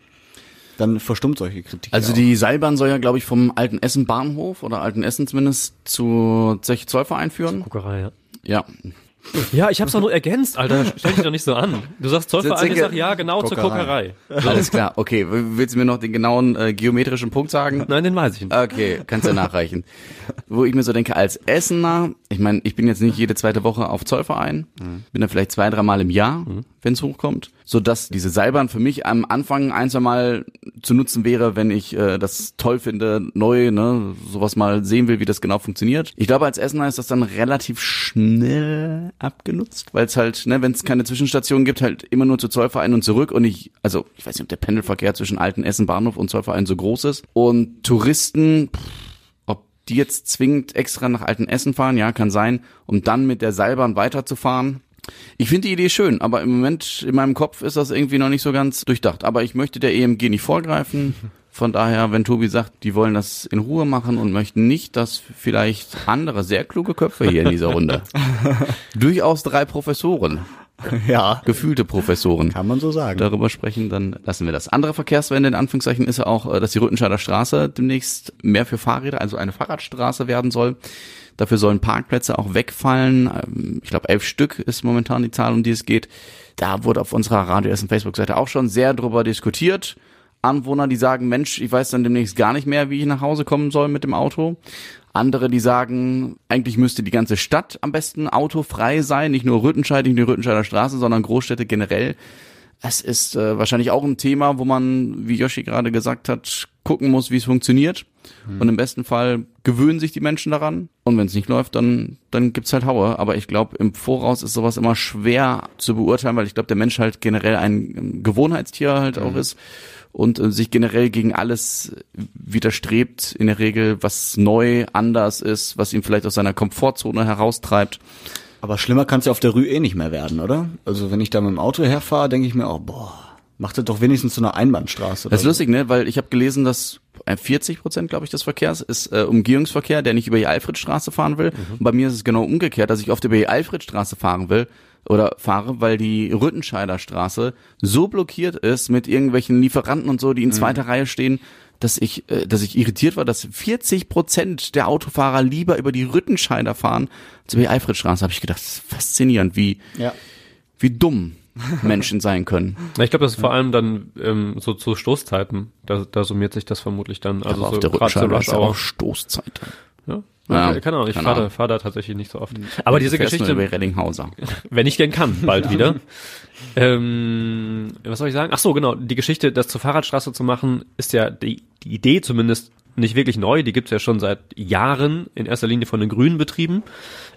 dann verstummt solche Kritik. Also ja auch. die Seilbahn soll ja, glaube ich, vom Alten Essen Bahnhof oder Alten Essen zumindest zu Zeche Zollverein führen. Guckerei, ja. Ja. Ja, ich hab's doch nur ergänzt, Alter. Stell dich doch nicht so an. Du sagst Zollverein, ich Sitze- sag ja, genau zur Kokerei. Kokerei. Alles klar. Okay, willst du mir noch den genauen äh, geometrischen Punkt sagen? Nein, den weiß ich nicht. Okay, kannst du nachreichen. Wo ich mir so denke, als Essener, ich meine, ich bin jetzt nicht jede zweite Woche auf Zollverein, bin da vielleicht zwei, dreimal im Jahr, wenn es hochkommt, so dass diese Seilbahn für mich am Anfang ein, zwei Mal zu nutzen wäre, wenn ich äh, das toll finde, neu, ne, sowas mal sehen will, wie das genau funktioniert. Ich glaube, als Essener ist das dann relativ schnell abgenutzt, weil es halt, ne, wenn es keine Zwischenstation gibt, halt immer nur zu Zollverein und zurück und ich, also ich weiß nicht, ob der Pendelverkehr zwischen Alten Essen Bahnhof und Zollverein so groß ist und Touristen, pff, ob die jetzt zwingend extra nach Altenessen fahren, ja, kann sein, um dann mit der Seilbahn weiterzufahren. Ich finde die Idee schön, aber im Moment in meinem Kopf ist das irgendwie noch nicht so ganz durchdacht. Aber ich möchte der EMG nicht vorgreifen. [LAUGHS] Von daher, wenn Tobi sagt, die wollen das in Ruhe machen und möchten nicht, dass vielleicht andere sehr kluge Köpfe hier in dieser Runde, [LAUGHS] durchaus drei Professoren, ja, gefühlte Professoren, kann man so sagen. darüber sprechen, dann lassen wir das. Andere Verkehrswende in Anführungszeichen ist ja auch, äh, dass die Rüttenscheider Straße demnächst mehr für Fahrräder, also eine Fahrradstraße werden soll. Dafür sollen Parkplätze auch wegfallen. Ähm, Ich glaube, elf Stück ist momentan die Zahl, um die es geht. Da wurde auf unserer Radio Essen Facebook-Seite auch schon sehr drüber diskutiert. Anwohner, die sagen, Mensch, ich weiß dann demnächst gar nicht mehr, wie ich nach Hause kommen soll mit dem Auto. Andere, die sagen, eigentlich müsste die ganze Stadt am besten autofrei sein, nicht nur Rüttenscheid, nicht nur Rüttenscheider Straße, sondern Großstädte generell. Es ist äh, wahrscheinlich auch ein Thema, wo man, wie Yoshi gerade gesagt hat, gucken muss, wie es funktioniert. Und im besten Fall gewöhnen sich die Menschen daran. Und wenn es nicht läuft, dann, dann gibt's halt Haue. Aber ich glaube, im Voraus ist sowas immer schwer zu beurteilen, weil ich glaube, der Mensch halt generell ein ähm, Gewohnheitstier halt auch ist und äh, sich generell gegen alles widerstrebt, in der Regel, was neu, anders ist, was ihn vielleicht aus seiner Komfortzone heraustreibt. Aber schlimmer kann es ja auf der Rue eh nicht mehr werden, oder? Also wenn ich da mit dem Auto herfahre, denke ich mir auch, boah, macht das doch wenigstens so eine Einbahnstraße. Das ist oder lustig, ne? Weil ich habe gelesen, dass 40 Prozent, glaube ich, des Verkehrs ist äh, Umgehungsverkehr, der nicht über die Alfredstraße fahren will. Und bei mir ist es genau umgekehrt, dass ich oft über die Alfredstraße fahren will oder fahre, weil die Rüttenscheider Straße so blockiert ist mit irgendwelchen Lieferanten und so, die in zweiter Reihe stehen, dass ich, äh, dass ich irritiert war, dass 40 Prozent der Autofahrer lieber über die Rüttenscheider fahren als über die Alfredstraße. Habe ich gedacht, das ist faszinierend, wie, Ja. wie dumm Menschen sein können. Na, ich glaube, das ist vor allem dann ähm, so zu Stoßzeiten. Da, da summiert sich das vermutlich dann. Also Aber so auf der Rüttenscheider ist ja auch Stoßzeit. Ja. Ja, keine Ahnung, ich fahre da, fahr da tatsächlich nicht so oft. Aber diese Geschichte, über Rellinghauser. [LAUGHS] wenn ich denn kann, bald wieder. [LAUGHS] ähm, was soll ich sagen? Ach so, genau. Die Geschichte, das zur Fahrradstraße zu machen, ist ja die, die Idee zumindest nicht wirklich neu. Die gibt's ja schon seit Jahren in erster Linie von den Grünen betrieben.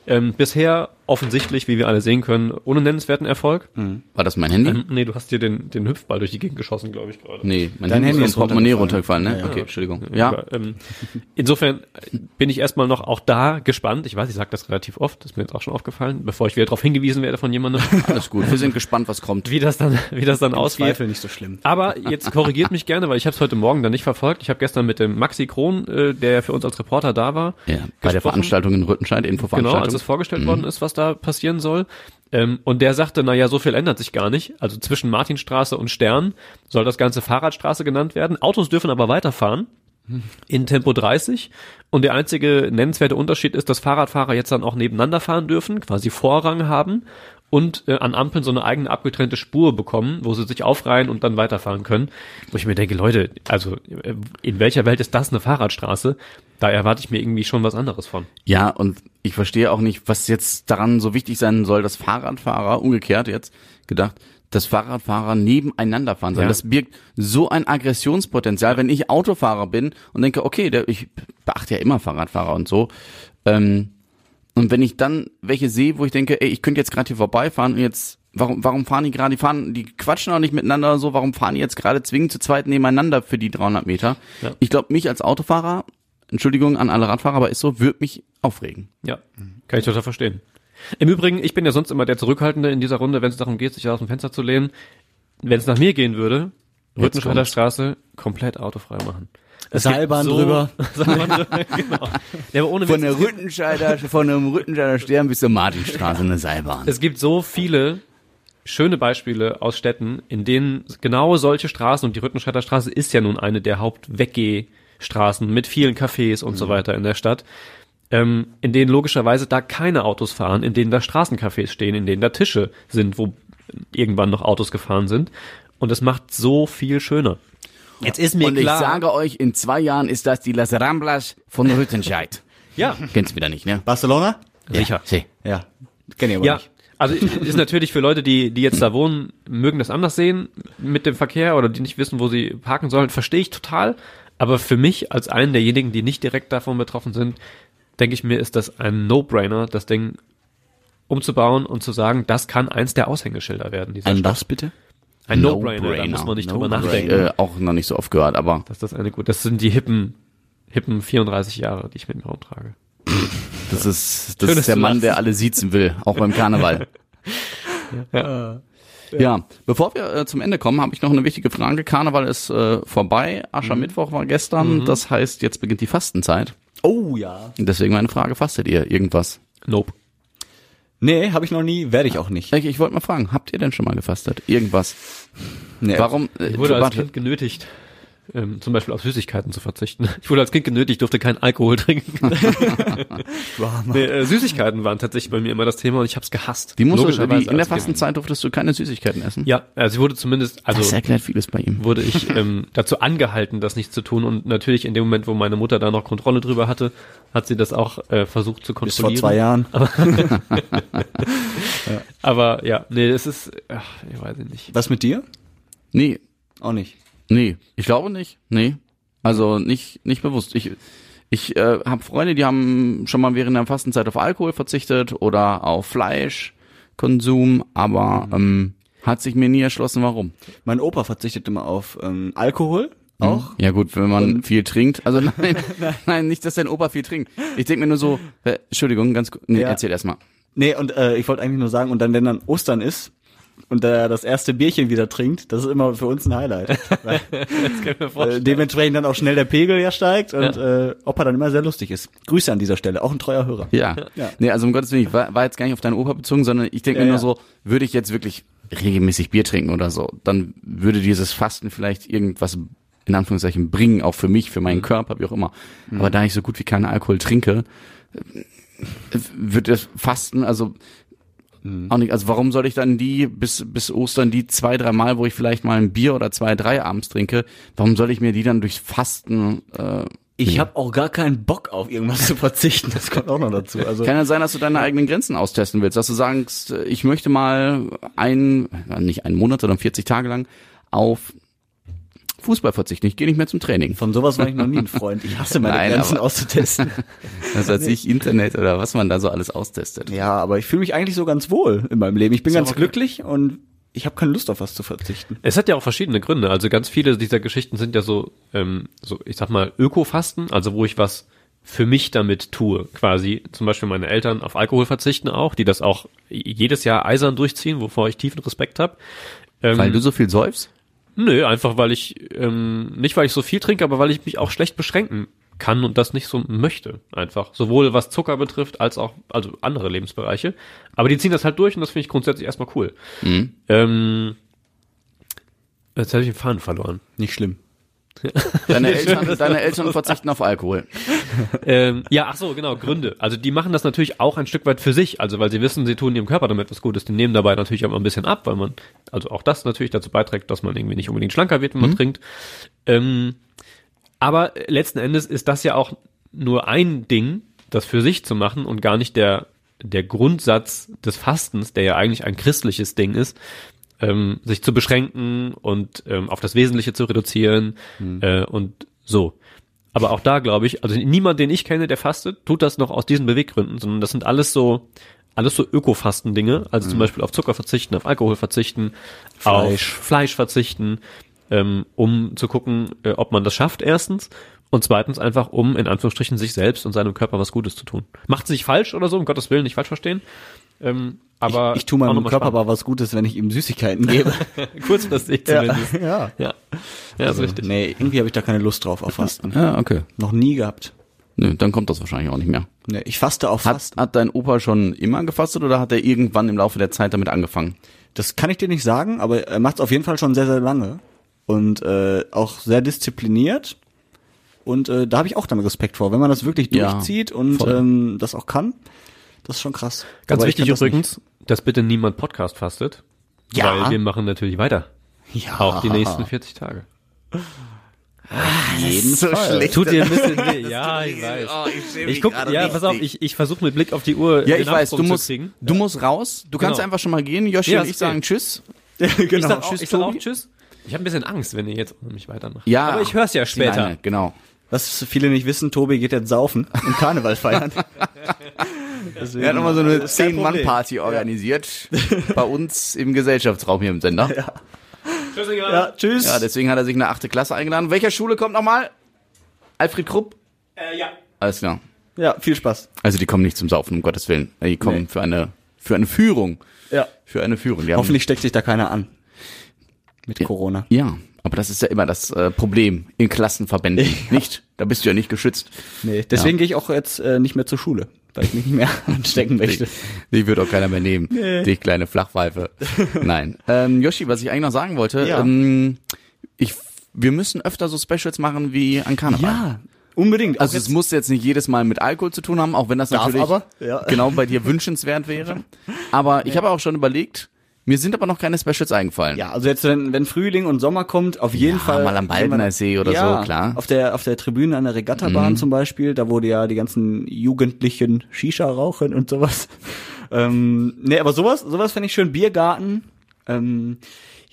Ähm, bisher offensichtlich, wie wir alle sehen können, ohne nennenswerten Erfolg. War das mein Handy? Ähm, nee, du hast dir den, den Hüpfball durch die Gegend geschossen, glaube ich gerade. Nee, mein Dein Handy Handy ist Portemonnaie runtergefallen. runtergefallen, ne? Ja, ja. Okay, Entschuldigung. Ja, Aber, ähm, insofern bin ich erstmal noch auch da gespannt. Ich weiß, ich sage das relativ oft, das ist mir jetzt auch schon aufgefallen, bevor ich wieder darauf hingewiesen werde von jemandem, [LAUGHS] alles gut. Wir sind gespannt, was kommt. wie das dann, wie das dann ausgeht. Zweifel nicht so schlimm. Aber jetzt korrigiert mich gerne, weil ich habe es heute Morgen dann nicht verfolgt. Ich habe gestern mit dem Maxi Kron, äh, der für uns als Reporter da war, Ja, bei der. Veranstaltung in Rüttenscheid, Genau, Infoveranstaltung. als es vorgestellt worden ist, was da passieren soll. Ähm, und der sagte, na ja, so viel ändert sich gar nicht. Also zwischen Martinstraße und Stern soll das ganze Fahrradstraße genannt werden. Autos dürfen aber weiterfahren in Tempo 30. Und der einzige nennenswerte Unterschied ist, dass Fahrradfahrer jetzt dann auch nebeneinander fahren dürfen, quasi Vorrang haben und äh, an Ampeln so eine eigene abgetrennte Spur bekommen, wo sie sich aufreihen und dann weiterfahren können. Wo ich mir denke, Leute, also äh, in welcher Welt ist das eine Fahrradstraße? Da erwarte ich mir irgendwie schon was anderes von. Ja, und ich verstehe auch nicht, was jetzt daran so wichtig sein soll, dass Fahrradfahrer, umgekehrt jetzt gedacht, dass Fahrradfahrer nebeneinander fahren sollen. Ja. Das birgt so ein Aggressionspotenzial, wenn ich Autofahrer bin und denke, okay, der, ich beachte ja immer Fahrradfahrer und so. Ähm, und wenn ich dann welche sehe, wo ich denke, ey, ich könnte jetzt gerade hier vorbeifahren und jetzt, warum, warum fahren die gerade, die fahren, die quatschen auch nicht miteinander oder so, warum fahren die jetzt gerade zwingend zu zweit nebeneinander für die 300 Meter? Ja. Ich glaube, mich als Autofahrer, Entschuldigung an alle Radfahrer, aber ist so, würde mich aufregen. Ja, kann ich total verstehen. Im Übrigen, ich bin ja sonst immer der Zurückhaltende in dieser Runde, wenn es darum geht, sich aus dem Fenster zu lehnen. Wenn es nach mir gehen würde, Rüttenscheider. Straße komplett autofrei machen. Es Seilbahn gibt drüber. [LAUGHS] Seilbahn drüber, genau. Ja, aber ohne Von der Rüttenscheider, von dem Rüttenscheider Stern bis zur Martinstraße eine Seilbahn. Es gibt so viele schöne Beispiele aus Städten, in denen genau solche Straßen, und die Rüttenscheider Straße ist ja nun eine der Hauptweggehstraßen mit vielen Cafés und so weiter in der Stadt, ähm, in denen logischerweise da keine Autos fahren, in denen da Straßencafés stehen, in denen da Tische sind, wo irgendwann noch Autos gefahren sind. Und es macht so viel schöner. Jetzt ist mir Und ich sage euch, in zwei Jahren ist das die Las Ramblas von Rüttenscheid. [LAUGHS] ja, Kennst wieder nicht, ne? Barcelona? sicher. Sí. Ja. Kenn ich aber Ja, nicht. also [LAUGHS] ist natürlich für Leute, die, die jetzt da wohnen, mögen das anders sehen mit dem Verkehr oder die nicht wissen, wo sie parken sollen, verstehe ich total. Aber für mich als einen derjenigen, die nicht direkt davon betroffen sind, denke ich mir, ist das ein No-Brainer, das Ding umzubauen und zu sagen, das kann eins der Aushängeschilder werden. Ein Stadt. was bitte? Ein No-Brainer, da muss man nicht drüber No-brainer. nachdenken. Äh, auch noch nicht so oft gehört, aber Dass das eine gut, das sind die hippen, hippen 34 Jahre, die ich mit mir rumtrage. das ist, das Schön, ist der Mann, der alle siezen will, auch beim Karneval. [LAUGHS] Ja. Ja, bevor wir äh, zum Ende kommen, habe ich noch eine wichtige Frage. Karneval ist äh, vorbei, Aschermittwoch war gestern, das heißt, jetzt beginnt die Fastenzeit. Oh ja. Deswegen meine Frage, fastet ihr irgendwas? Nope. Nee, habe ich noch nie, werde ich auch nicht. Ich, ich wollte mal fragen, habt ihr denn schon mal gefastet? Irgendwas? Nee. Warum? Äh, Ich wurde als warte, Kind genötigt, ähm, zum Beispiel auf Süßigkeiten zu verzichten. [LAUGHS] Ich wurde als Kind genötigt, durfte keinen Alkohol trinken. [LAUGHS] nee, äh, Süßigkeiten waren tatsächlich bei mir immer das Thema und ich habe es gehasst. die musst du, Logischerweise die, in der. Fastenzeit durftest du keine Süßigkeiten essen? Ja, also ich wurde zumindest, also Das erklärt vieles bei ihm. wurde ich ähm, [LAUGHS] dazu angehalten, das nicht zu tun und natürlich in dem Moment, wo meine Mutter da noch Kontrolle drüber hatte, hat sie das auch äh, versucht zu Bis kontrollieren. vor zwei Jahren. Aber ja, nee, es ist, ach, ich weiß nicht. Was mit dir? Nee, Auch nicht. Nee, ich glaube nicht. Nee. Also nicht, nicht bewusst. Ich, ich äh, habe Freunde, die haben schon mal während der Fastenzeit auf Alkohol verzichtet oder auf Fleischkonsum, aber ähm, hat sich mir nie erschlossen, warum. Mein Opa verzichtet immer auf ähm, Alkohol. Auch. Ja gut, wenn man viel trinkt. Also [LAUGHS] nein, nein, nicht, dass dein Opa viel trinkt. Ich denke mir nur so, äh, Entschuldigung, ganz kurz, nee, Ja. erzähl erst mal. Nee, und äh, ich wollte eigentlich nur sagen, und dann, wenn dann Ostern ist und er das erste Bierchen wieder trinkt, das ist immer für uns ein Highlight. [LAUGHS] Weil, äh, dementsprechend dann auch schnell der Pegel ja steigt und äh, Opa dann immer sehr lustig ist. Grüße an dieser Stelle, auch ein treuer Hörer. Ja. Ja. Nee, also um Gottes Willen, ich war, war jetzt gar nicht auf deinen Opa bezogen, sondern ich denke Ja, mir nur ja. so, würde ich jetzt wirklich regelmäßig Bier trinken oder so, dann würde dieses Fasten vielleicht irgendwas in Anführungszeichen bringen, auch für mich, für meinen Körper, wie auch immer. Aber da ich so gut wie keinen Alkohol trinke, äh, wird das Fasten, also auch nicht, also warum soll ich dann die bis, bis Ostern die zwei, drei Mal, wo ich vielleicht mal ein Bier oder zwei, drei abends trinke, warum soll ich mir die dann durchs Fasten äh, Ich habe auch gar keinen Bock auf irgendwas zu verzichten. Das kommt auch noch dazu. Also Kann ja sein, dass du deine eigenen Grenzen austesten willst, dass du sagst, ich möchte mal ein, nicht einen Monat, sondern 40 Tage lang auf Fußball verzichten. Ich gehe nicht mehr zum Training. von sowas war ich noch nie ein Freund. Ich hasse meine Nein, Grenzen auszutesten. [LAUGHS] Das heißt nicht Internet oder was man da so alles austestet. Ja, aber ich fühle mich eigentlich so ganz wohl in meinem Leben. Ich bin ganz okay. glücklich und ich habe keine Lust auf was zu verzichten. Es hat ja auch verschiedene Gründe. Also ganz viele dieser Geschichten sind ja so, ähm, so ich sag mal, Ökofasten, also wo ich was für mich damit tue, quasi. Zum Beispiel meine Eltern auf Alkohol verzichten auch, die das auch jedes Jahr eisern durchziehen, wovor ich tiefen Respekt habe. Ähm, Weil du so viel säufst? Nö, einfach weil ich, ähm, nicht weil ich so viel trinke, aber weil ich mich auch schlecht beschränken kann und das nicht so möchte. Einfach. Sowohl was Zucker betrifft, als auch, also andere Lebensbereiche. Aber die ziehen das halt durch und das finde ich grundsätzlich erstmal cool. Ähm, jetzt habe ich den Faden verloren. Nicht schlimm. [LAUGHS] Deine Eltern, deine Eltern verzichten auf Alkohol. ähm, ja, ach so, genau, Gründe. Also die machen das natürlich auch ein Stück weit für sich, also weil sie wissen, sie tun ihrem Körper damit was Gutes. Die nehmen dabei natürlich auch mal ein bisschen ab, weil man, also auch das natürlich dazu beiträgt, dass man irgendwie nicht unbedingt schlanker wird, wenn man trinkt. Ähm, aber letzten Endes ist das ja auch nur ein Ding, das für sich zu machen und gar nicht der, der Grundsatz des Fastens, der ja eigentlich ein christliches Ding ist, ähm, sich zu beschränken und ähm, auf das Wesentliche zu reduzieren äh, und so. Aber auch da glaube ich, also niemand, den ich kenne, der fastet, tut das noch aus diesen Beweggründen, sondern das sind alles so, alles so Ökofasten-Dinge, also zum Beispiel auf Zucker verzichten, auf Alkohol verzichten, auf Fleisch. Fleisch verzichten, ähm, um zu gucken, äh, ob man das schafft, erstens. Und zweitens einfach, um in Anführungsstrichen sich selbst und seinem Körper was Gutes zu tun. Macht sich falsch oder so, um Gottes Willen, nicht falsch verstehen. Ähm, aber ich, ich tue meinem Körper spannend. aber was Gutes, wenn ich ihm Süßigkeiten gebe. [LAUGHS] kurzfristig zumindest. [LAUGHS] ja. Ja, ja, ist richtig. Nee, irgendwie habe ich da keine Lust drauf auf Fasten. Ja, okay. Noch nie gehabt. Nö, dann kommt das wahrscheinlich auch nicht mehr. Nee, ich faste auf Hat, Fasten. hat dein Opa schon immer gefastet oder hat er irgendwann im Laufe der Zeit damit angefangen? Das kann ich dir nicht sagen, aber er macht es auf jeden Fall schon sehr, sehr lange. Und äh, auch sehr diszipliniert. Und äh, da habe ich auch dann Respekt vor. Wenn man das wirklich Ja, durchzieht und voll. ähm, das auch kann, das ist schon krass. Ganz Aber ich wichtig kann das übrigens, dass bitte niemand Podcast fastet. Ja. Weil wir machen natürlich weiter. Ja, Auch die nächsten 40 Tage. jeden Fall. Tut dir ein [LAUGHS] bisschen weh. Ja, ich weiß. Ich guck, ja, pass auf, ich, ich versuche mit Blick auf die Uhr Ja, ich weiß, du musst, du musst raus. Du kannst Genau. einfach schon mal gehen. Joshi Ja, und ich sagen. Tschüss. [LAUGHS] genau. Ich sag auch, Tschüss, ich sag auch Tobi. Tschüss. Ich habe ein bisschen Angst, wenn ihr jetzt ohne mich weitermacht. Ja. Aber ich höre es ja später. Leine, genau. Was viele nicht wissen, Tobi geht jetzt saufen und Karneval feiern. [LAUGHS] Deswegen, Er hat nochmal so eine Problem. Zehn-Mann-Party organisiert. Bei uns im Gesellschaftsraum hier im Sender. Ja. Tschüss, Ja, tschüss. deswegen hat er sich eine achte Klasse eingeladen. Welcher Schule kommt nochmal? Alfred Krupp? Äh, ja. Alles klar. ja, viel Spaß. Also die kommen nicht zum Saufen, um Gottes Willen. Die kommen Nee. für eine für eine Führung. Ja. Für eine Führung. Die Hoffentlich steckt sich da keiner an. Mit Corona. Ja, aber das ist ja immer das äh, Problem in Klassenverbänden. [LAUGHS] Nicht? Da bist du ja nicht geschützt. Nee, deswegen gehe ich auch jetzt äh, nicht mehr zur Schule, weil ich mich nicht mehr [LAUGHS] anstecken möchte. Die wird auch keiner mehr nehmen. Die kleine Flachpfeife. [LAUGHS] Nein. Ähm, Yoshi, was ich eigentlich noch sagen wollte, Ja. ähm, ich, wir müssen öfter so Specials machen wie an Karneval. Ja, unbedingt. Also es muss jetzt nicht jedes Mal mit Alkohol zu tun haben, auch wenn das Darf natürlich aber, ja. genau bei dir [LAUGHS] wünschenswert wäre. Aber ich habe auch schon überlegt, mir sind aber noch keine Specials eingefallen. ja, also jetzt, wenn, wenn Frühling und Sommer kommt, auf jeden Ja, Fall. mal am Baldener See oder ja, so, klar. Mhm. Auf der, auf der Tribüne an der Regattabahn zum Beispiel, da wo die ja die ganzen Jugendlichen Shisha rauchen und sowas. ähm, nee, aber sowas, sowas fände ich schön. Biergarten. Ähm,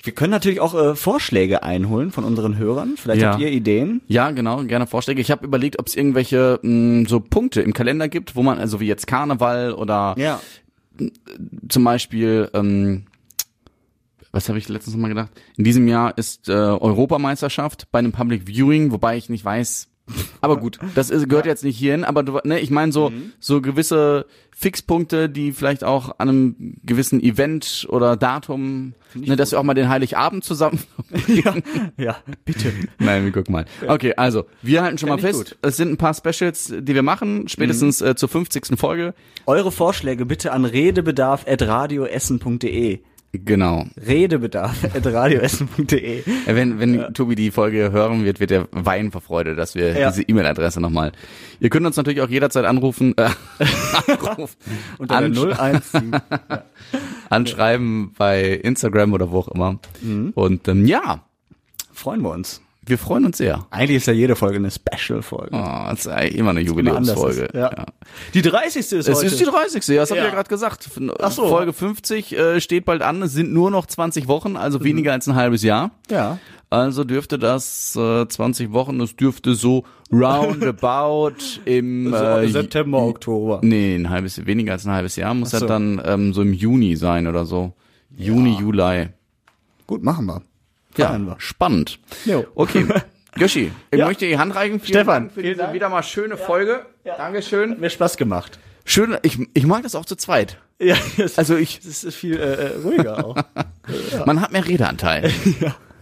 wir können natürlich auch äh, Vorschläge einholen von unseren Hörern. Vielleicht Ja. habt ihr Ideen. Ja, genau, gerne Vorschläge. Ich habe überlegt, ob es irgendwelche mh, so Punkte im Kalender gibt, wo man, also wie jetzt Karneval oder Ja. zum Beispiel, ähm, was habe ich letztens noch mal gedacht? In diesem Jahr ist äh, Europameisterschaft bei einem Public Viewing, wobei ich nicht weiß. Aber gut, das ist, gehört jetzt nicht hierhin, aber du, ne, ich meine so so gewisse Fixpunkte, die vielleicht auch an einem gewissen Event oder Datum, ne, dass wir auch mal den Heiligabend zusammen. [LAUGHS] ja, ja, bitte. Nein, wir gucken mal. Okay, also wir halten schon Fänd mal fest, gut. es sind ein paar Specials, die wir machen, spätestens äh, zur 50. Folge. Eure Vorschläge bitte an redebedarf.radioessen.de. Genau. Redebedarf.radioessen.de. [LAUGHS] Äh, Wenn, wenn Tobi die Folge hören wird, wird er weinen vor Freude, dass wir Ja. diese E-Mail-Adresse nochmal. Ihr könnt uns natürlich auch jederzeit anrufen, äh, [LAUGHS] anrufen Unter ansch- 017. [LAUGHS] anschreiben bei Instagram oder wo auch immer. Mhm. Und ähm, ja, Freuen wir uns. Wir freuen uns sehr. Eigentlich ist ja jede Folge eine Special-Folge. Oh, das ist eigentlich immer eine Jubiläumsfolge. ist, ja. Die 30. ist Es heute. ist die 30. Ja, das hab ich Ja. ja gerade gesagt. Ach so. Folge 50 äh, steht bald an. Es sind nur noch 20 Wochen, also Mhm. weniger als ein halbes Jahr. ja. Also dürfte das äh, 20 Wochen, das dürfte so roundabout [LAUGHS] im äh, September, Oktober. Nee, ein halbes, weniger als ein halbes Jahr muss das so. dann ähm, so im Juni sein oder so. Juni, Juli. Gut, machen wir. Ja, wir. spannend. Jo. Okay. [LAUGHS] Göschi, ich Ja. möchte die Hand reichen. Vielen Stefan, Dank für vielen diese Dank. wieder mal schöne Folge. Dankeschön. Hat mir Spaß gemacht. Schön, ich, ich mag das auch zu zweit. Ja, [LAUGHS] das, Also ich, das ist viel äh, äh, ruhiger auch. [LAUGHS] man hat mehr Redeanteil.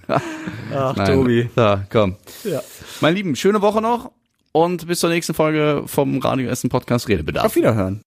Ach, Nein. Tobi. So, komm. Ja. Mein Lieben, schöne Woche noch und bis zur nächsten Folge vom Radio Essen Podcast Redebedarf. Auf Wiederhören.